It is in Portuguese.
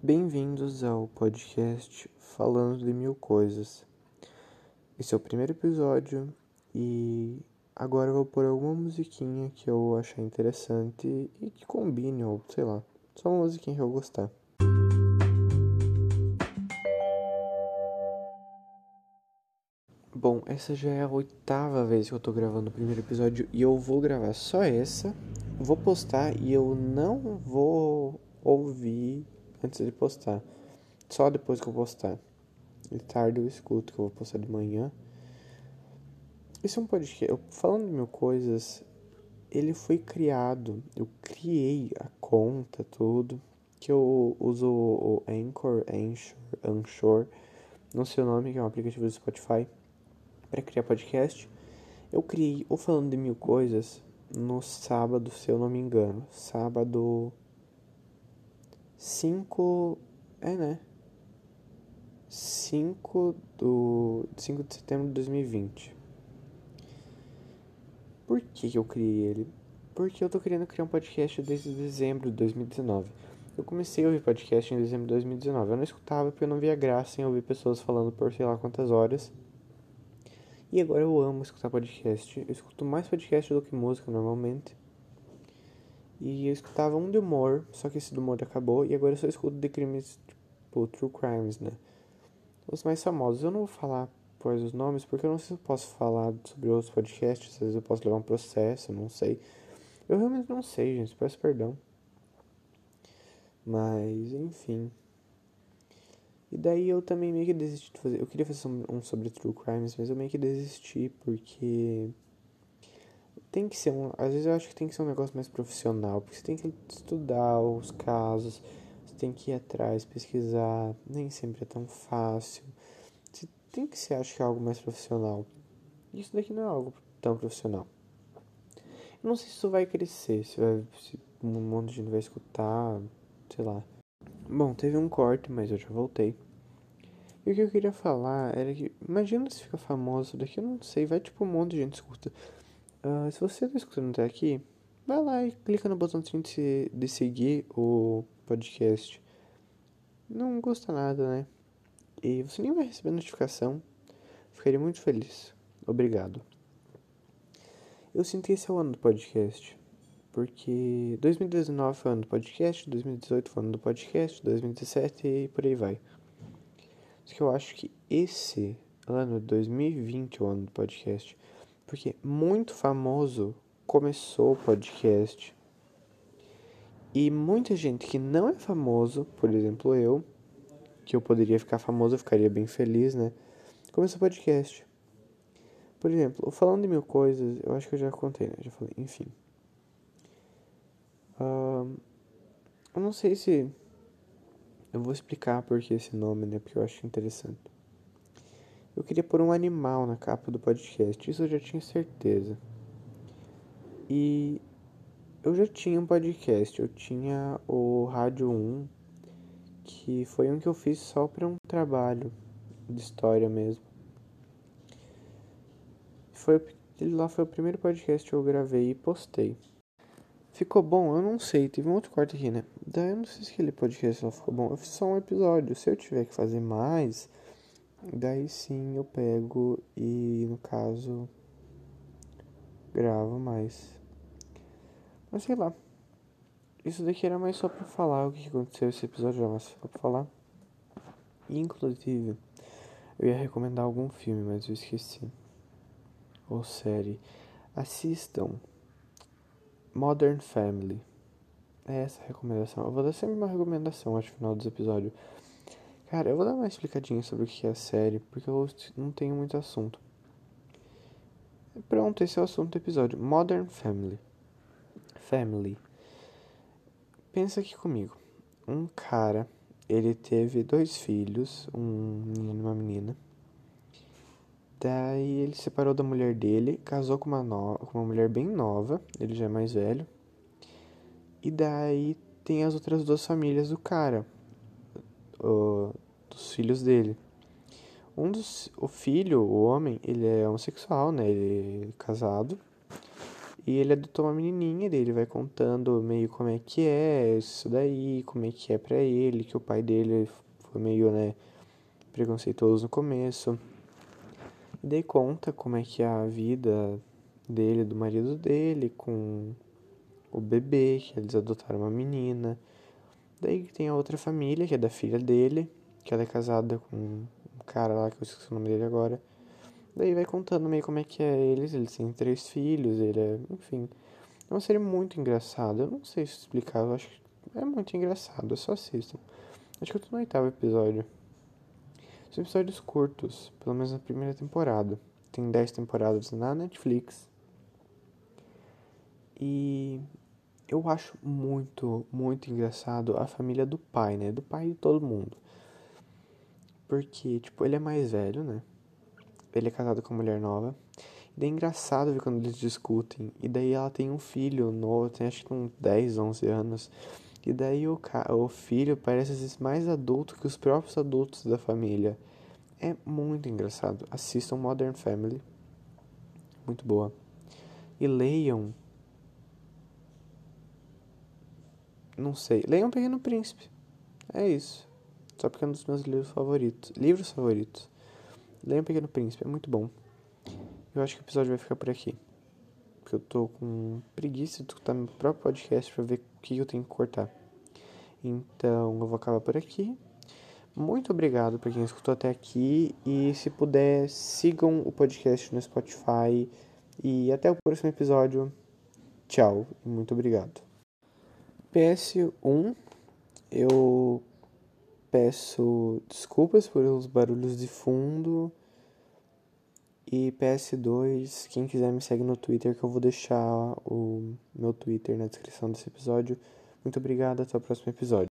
Bem-vindos ao podcast Falando de Mil Coisas. Esse é o primeiro episódio e agora eu vou pôr alguma musiquinha que eu achar interessante e que combine, ou sei lá, só uma musiquinha que eu gostar. Bom, essa já é a oitava vez que eu tô gravando o primeiro episódio e eu vou gravar só essa, vou postar e eu não vou ouvir antes de postar. Só depois que eu postar. De tarde eu escuto, que eu vou postar de manhã. Esse é um podcast. Eu, falando de mil coisas, ele foi criado. Eu criei a conta, tudo. Que eu uso o Anchor, Anchor, Anchor. Não sei o nome, que é um aplicativo do Spotify. Para criar podcast. Eu criei o Falando de Mil Coisas no sábado, se eu não me engano. Sábado 5. É, né? 5 do 5 de setembro de 2020. Por que, que eu criei ele? Porque eu tô querendo criar um podcast desde dezembro de 2019. Eu comecei a ouvir podcast em dezembro de 2019. Eu não escutava porque eu não via graça em ouvir pessoas falando por sei lá quantas horas. E agora eu amo escutar podcast. Eu escuto mais podcast do que música normalmente. E eu escutava um de humor, só que esse do humor acabou, e agora eu só escuto de crimes, tipo, true crimes, né? Os mais famosos. Eu não vou falar pois os nomes, porque eu não sei se eu posso falar sobre outros podcasts, às vezes eu posso levar um processo, não sei. Eu realmente não sei, gente, peço perdão. Mas, enfim. E daí eu também meio que desisti de fazer. Eu queria fazer um sobre true crimes, mas eu meio que desisti porque tem que ser um. Às vezes eu acho que tem que ser um negócio mais profissional, porque você tem que estudar os casos, você tem que ir atrás, pesquisar, nem sempre é tão fácil. Você tem que ser, acho que, algo mais profissional. Isso daqui não é algo tão profissional. Eu não sei se isso vai crescer, se, vai, se um monte de gente vai escutar, sei lá. Bom, teve um corte, mas eu já voltei. E o que eu queria falar era que, imagina se fica famoso daqui, eu não sei, vai tipo um monte de gente escuta. Uh, se você está escutando até aqui, vai lá e clica no botão de, de seguir o podcast. Não custa nada, né? E você nem vai receber notificação. Ficaria muito feliz. Obrigado. Eu sinto que esse é o ano do podcast. Porque 2019 foi o ano do podcast, 2018 foi o ano do podcast, 2017 e por aí vai. Só que eu acho que esse ano, 2020, é o ano do podcast. Porque muito famoso começou o podcast. E muita gente que não é famoso, por exemplo eu, que eu poderia ficar famoso, eu ficaria bem feliz, né? Começou o podcast. Por exemplo, falando de mil coisas, eu acho que eu já contei, né? Já falei, enfim. Uh, eu não sei se. Eu vou explicar por que esse nome, né? Porque eu acho interessante. Eu queria pôr um animal na capa do podcast, isso eu já tinha certeza. E eu já tinha um podcast, eu tinha o Rádio 1, que foi um que eu fiz só para um trabalho de história mesmo. Foi, ele lá foi o primeiro podcast que eu gravei e postei. Ficou bom? Eu não sei, teve um outro corte aqui, né? Daí eu não sei se aquele podcast lá ficou bom. Eu fiz só um episódio. Se eu tiver que fazer mais, Daí sim eu pego e, no caso, gravo mais. Mas sei lá. Isso daqui era mais só pra falar o que aconteceu esse episódio, era mais só pra falar. Inclusive, eu ia recomendar algum filme, mas eu esqueci. Ou série. Assistam Modern Family. É essa a recomendação. Eu vou dar sempre uma recomendação acho no final dos episódios. Cara, eu vou dar uma explicadinha sobre o que é a série, porque eu não tenho muito assunto. Pronto, esse é o assunto do episódio. Modern Family. Family. Pensa aqui comigo. Um cara, ele teve dois filhos, um menino e uma menina. Daí ele separou da mulher dele, casou com uma, no... com uma mulher bem nova, ele já é mais velho. E daí tem as outras duas famílias do cara dos filhos dele. Um dos, o filho, o homem, ele é homossexual, né? Ele é casado. E ele adotou uma menininha dele, vai contando meio como é que é isso daí, como é que é pra ele, que o pai dele foi meio, né, preconceituoso no começo. E daí conta como é que é a vida dele, do marido dele, com o bebê, que eles adotaram uma menina. Daí tem a outra família, que é da filha dele, que ela é casada com um cara lá, que eu esqueci o nome dele agora. Daí vai contando meio como é que é eles, eles têm três filhos, ele é, enfim. É uma série muito engraçada, eu não sei explicar, eu acho que é muito engraçado, só assistam. Acho que eu tô no oitavo episódio. São episódios curtos, pelo menos na primeira temporada. Tem dez temporadas na Netflix. E eu acho muito, muito engraçado a família do pai, né? Do pai de todo mundo. Porque, tipo, ele é mais velho, né? Ele é casado com uma mulher nova. E é engraçado ver quando eles discutem. E daí ela tem um filho novo, tem acho que uns 10, 11 anos. E daí o, o filho parece às vezes mais adulto que os próprios adultos da família. É muito engraçado. Assistam Modern Family. Muito boa. E leiam Não sei. Leiam Pequeno Príncipe. É isso. Só porque é um dos meus livros favoritos. Livros favoritos. Leiam Pequeno Príncipe. É muito bom. Eu acho que o episódio vai ficar por aqui. Porque eu tô com preguiça de escutar meu próprio podcast pra ver o que eu tenho que cortar. Então eu vou acabar por aqui. Muito obrigado por quem escutou até aqui. E se puder, sigam o podcast no Spotify. E até o próximo episódio. Tchau e muito obrigado. PS1, eu peço desculpas pelos barulhos de fundo. E PS2, quem quiser me segue no Twitter, que eu vou deixar o meu Twitter na descrição desse episódio. Muito obrigado, até o próximo episódio.